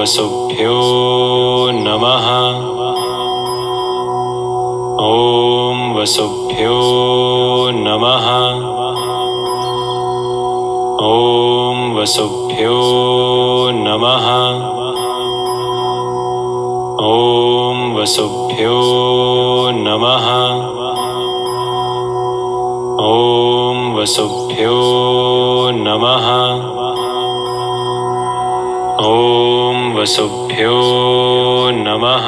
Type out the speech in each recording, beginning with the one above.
वसुभ्यो नमः। ॐ वसुभ्यो नमः। ॐ वसुभ्यो नमः। ॐ वसुभ्यो नमः। ॐ वसुभ्यो नमः ॐ वसुभ्यो नमः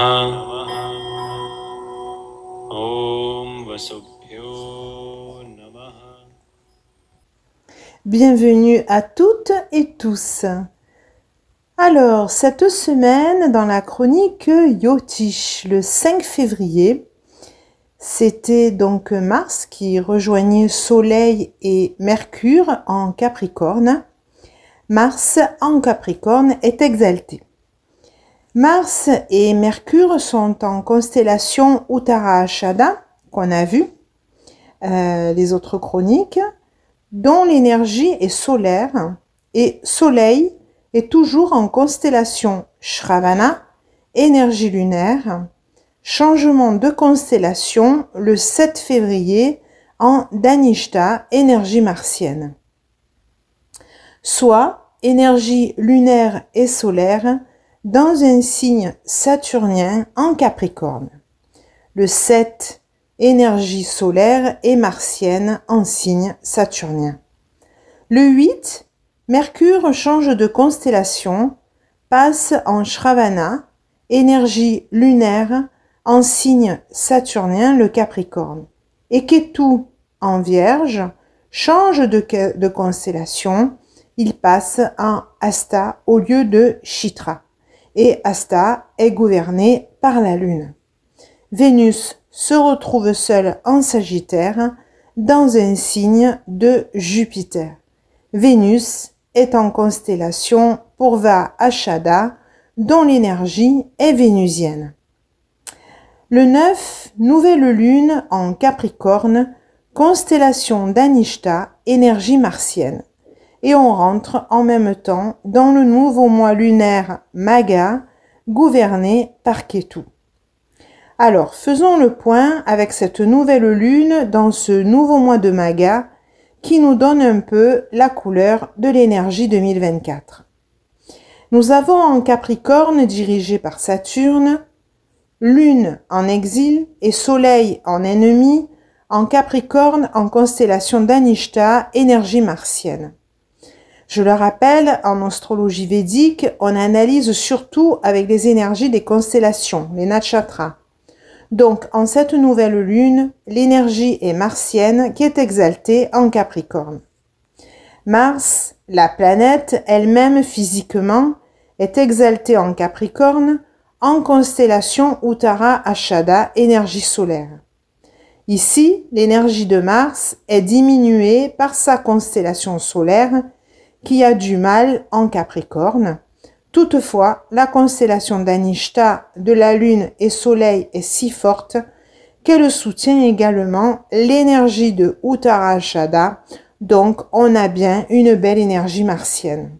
ॐ वसुभ्यो नमः Bienvenue à toutes et tous. Alors, cette semaine, dans la chronique Yotish, le 5 février, c'était donc Mars qui rejoignait Soleil et Mercure en Capricorne. Mars en Capricorne est exalté. Mars et Mercure sont en constellation Uttara-Ashada, qu'on a vu, euh, les autres chroniques, dont l'énergie est solaire, et Soleil est toujours en constellation Shravana, énergie lunaire, changement de constellation le 7 février en Danishta, énergie martienne. Soit énergie lunaire et solaire dans un signe saturnien en Capricorne. Le 7, énergie solaire et martienne en signe saturnien. Le 8, Mercure change de constellation, passe en Shravana, énergie lunaire en signe saturnien le Capricorne. Et Ketu en Vierge change de, de constellation, il passe en Asta au lieu de Chitra. Et Asta est gouverné par la Lune. Vénus se retrouve seule en Sagittaire dans un signe de Jupiter. Vénus est en constellation Purva Ashada dont l'énergie est vénusienne. Le 9, nouvelle lune en Capricorne, constellation d'Anishta, énergie martienne et on rentre en même temps dans le nouveau mois lunaire Maga, gouverné par Ketu. Alors, faisons le point avec cette nouvelle lune dans ce nouveau mois de Maga qui nous donne un peu la couleur de l'énergie 2024. Nous avons en Capricorne dirigé par Saturne, Lune en exil et Soleil en ennemi, en Capricorne en constellation d'Anishta, énergie martienne. Je le rappelle, en astrologie védique, on analyse surtout avec les énergies des constellations, les nakshatras. Donc, en cette nouvelle lune, l'énergie est martienne qui est exaltée en Capricorne. Mars, la planète elle-même physiquement, est exaltée en Capricorne en constellation Uttara Ashada, énergie solaire. Ici, l'énergie de Mars est diminuée par sa constellation solaire qui a du mal en Capricorne. Toutefois, la constellation d'Anishta de la Lune et Soleil est si forte qu'elle soutient également l'énergie de Uttarashada, donc on a bien une belle énergie martienne.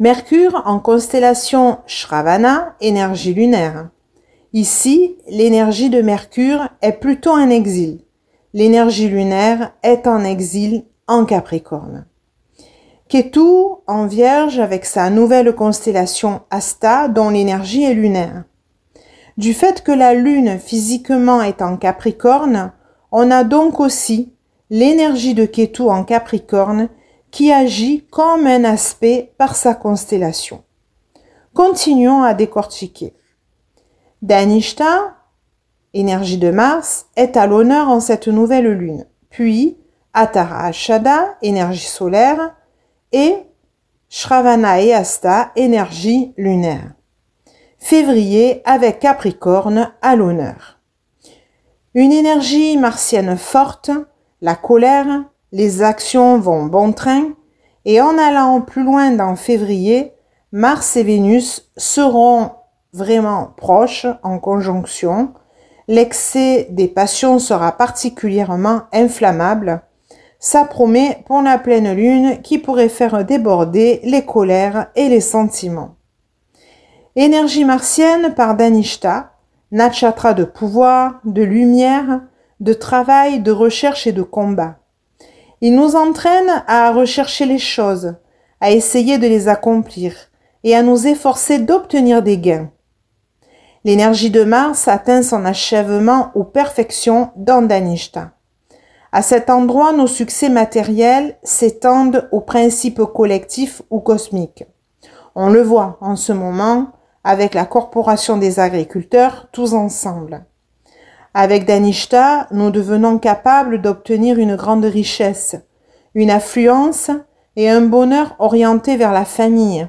Mercure en constellation Shravana, énergie lunaire. Ici, l'énergie de Mercure est plutôt en exil. L'énergie lunaire est en exil en Capricorne. Ketu en vierge avec sa nouvelle constellation Asta dont l'énergie est lunaire. Du fait que la lune physiquement est en Capricorne, on a donc aussi l'énergie de Ketu en Capricorne qui agit comme un aspect par sa constellation. Continuons à décortiquer. Danishta, énergie de Mars, est à l'honneur en cette nouvelle lune. Puis, Atara Ashada, énergie solaire, et Shravana et Asta, énergie lunaire. Février avec Capricorne à l'honneur. Une énergie martienne forte, la colère, les actions vont bon train, et en allant plus loin dans février, Mars et Vénus seront vraiment proches en conjonction. L'excès des passions sera particulièrement inflammable Ça promet pour la pleine lune qui pourrait faire déborder les colères et les sentiments. Énergie martienne par Danishta, Natchatra de pouvoir, de lumière, de travail, de recherche et de combat. Il nous entraîne à rechercher les choses, à essayer de les accomplir et à nous efforcer d'obtenir des gains. L'énergie de Mars atteint son achèvement ou perfection dans Danishta. À cet endroit, nos succès matériels s'étendent aux principes collectifs ou cosmiques. On le voit en ce moment avec la Corporation des agriculteurs tous ensemble. Avec Danishta, nous devenons capables d'obtenir une grande richesse, une affluence et un bonheur orienté vers la famille,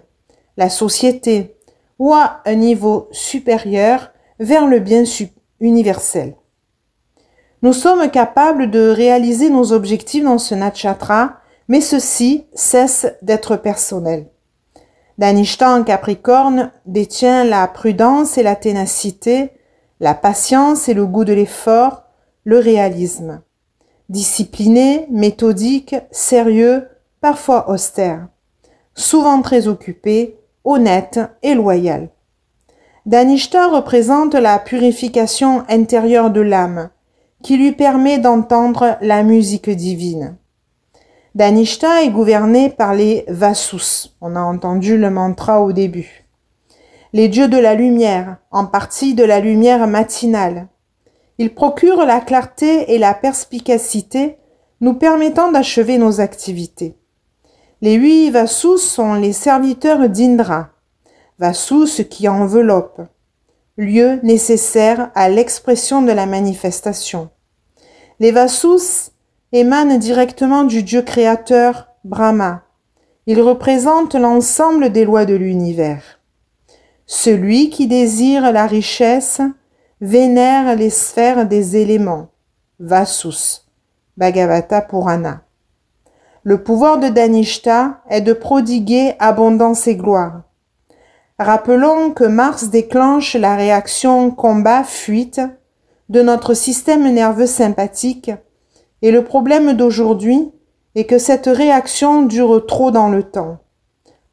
la société ou à un niveau supérieur vers le bien universel. Nous sommes capables de réaliser nos objectifs dans ce natchatra, mais ceci cesse d'être personnel. Danishta en Capricorne détient la prudence et la ténacité, la patience et le goût de l'effort, le réalisme. Discipliné, méthodique, sérieux, parfois austère. Souvent très occupé, honnête et loyal. Danishta représente la purification intérieure de l'âme, qui lui permet d'entendre la musique divine. Danishta est gouverné par les Vasus. On a entendu le mantra au début. Les dieux de la lumière, en partie de la lumière matinale. Ils procurent la clarté et la perspicacité, nous permettant d'achever nos activités. Les huit Vasus sont les serviteurs d'Indra, Vasus qui enveloppe, lieu nécessaire à l'expression de la manifestation. Les Vasus émanent directement du Dieu créateur Brahma. Ils représentent l'ensemble des lois de l'univers. Celui qui désire la richesse vénère les sphères des éléments. Vasus. Bhagavata Purana. Le pouvoir de Danishta est de prodiguer abondance et gloire. Rappelons que Mars déclenche la réaction combat-fuite de notre système nerveux sympathique et le problème d'aujourd'hui est que cette réaction dure trop dans le temps.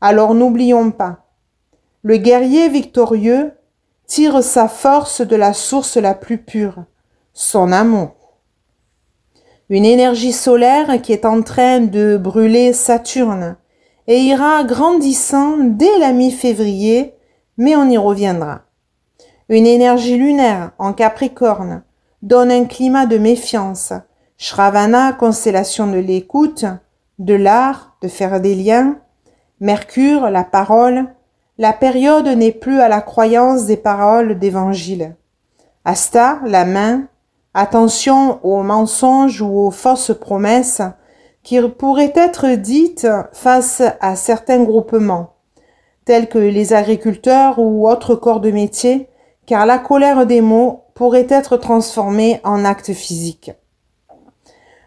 Alors n'oublions pas, le guerrier victorieux tire sa force de la source la plus pure, son amour une énergie solaire qui est en train de brûler Saturne et ira grandissant dès la mi-février, mais on y reviendra. Une énergie lunaire en Capricorne donne un climat de méfiance. Shravana, constellation de l'écoute, de l'art, de faire des liens. Mercure, la parole. La période n'est plus à la croyance des paroles d'évangile. Asta, la main, Attention aux mensonges ou aux fausses promesses qui pourraient être dites face à certains groupements, tels que les agriculteurs ou autres corps de métier, car la colère des mots pourrait être transformée en actes physiques.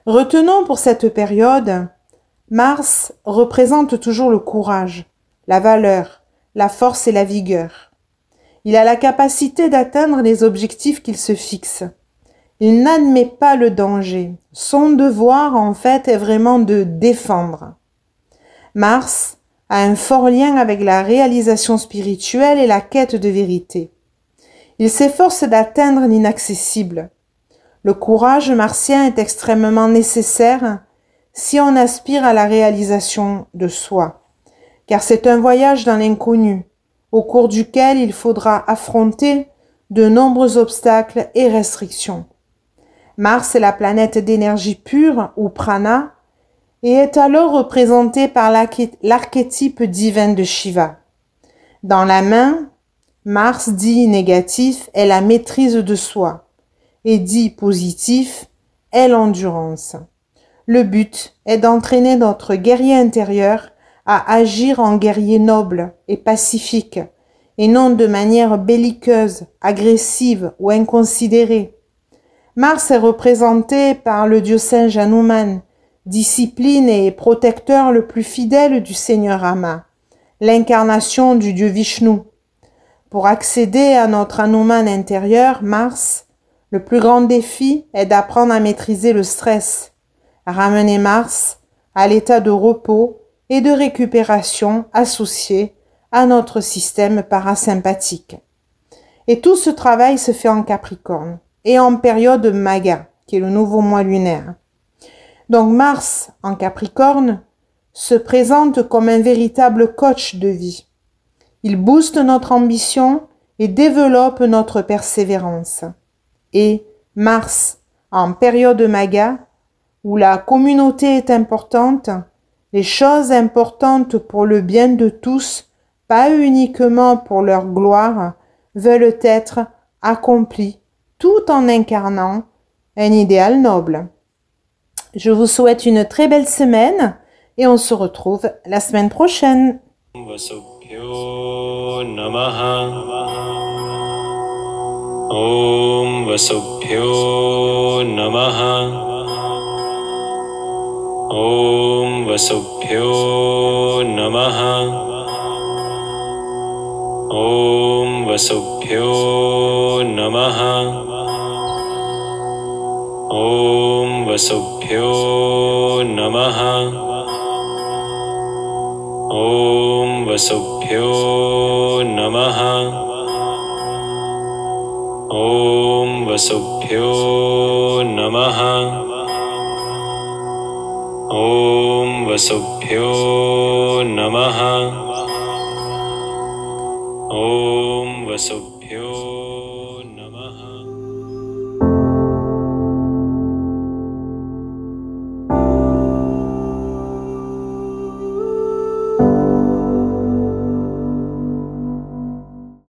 Retenons pour cette période, Mars représente toujours le courage, la valeur, la force et la vigueur. Il a la capacité d'atteindre les objectifs qu'il se fixe. Il n'admet pas le danger. Son devoir, en fait, est vraiment de défendre. Mars a un fort lien avec la réalisation spirituelle et la quête de vérité. Il s'efforce d'atteindre l'inaccessible. Le courage martien est extrêmement nécessaire si on aspire à la réalisation de soi, car c'est un voyage dans l'inconnu, au cours duquel il faudra affronter de nombreux obstacles et restrictions. Mars est la planète d'énergie pure ou prana et est alors représentée par l'archétype divin de Shiva. Dans la main, Mars dit négatif est la maîtrise de soi et dit positif est l'endurance. Le but est d'entraîner notre guerrier intérieur à agir en guerrier noble et pacifique et non de manière belliqueuse, agressive ou inconsidérée. Mars est représenté par le dieu singe Hanuman, discipline et protecteur le plus fidèle du Seigneur Rama, l'incarnation du dieu Vishnu. Pour accéder à notre Hanuman intérieur, Mars, le plus grand défi est d'apprendre à maîtriser le stress, ramener Mars à l'état de repos et de récupération associé à notre système parasympathique. Et tout ce travail se fait en Capricorne et en période Maga, qui est le nouveau mois lunaire. Donc Mars en Capricorne se présente comme un véritable coach de vie. Il booste notre ambition et développe notre persévérance. Et Mars en période Maga, où la communauté est importante, les choses importantes pour le bien de tous, pas uniquement pour leur gloire, veulent être accomplies tout en incarnant un idéal noble. Je vous souhaite une très belle semaine et on se retrouve la semaine prochaine. वसुभ्यो नमः। ॐ वसुभ्यो नमः। ॐ वसुभ्यो नमः। ॐ वसुभ्यो नमः। ॐ वसुभ्यो नमः। ॐ वसुभ्यो नमः। ॐ वसुभ्यो नमः। ॐ वसुभ्यो नमः। ॐ वसुभ्यो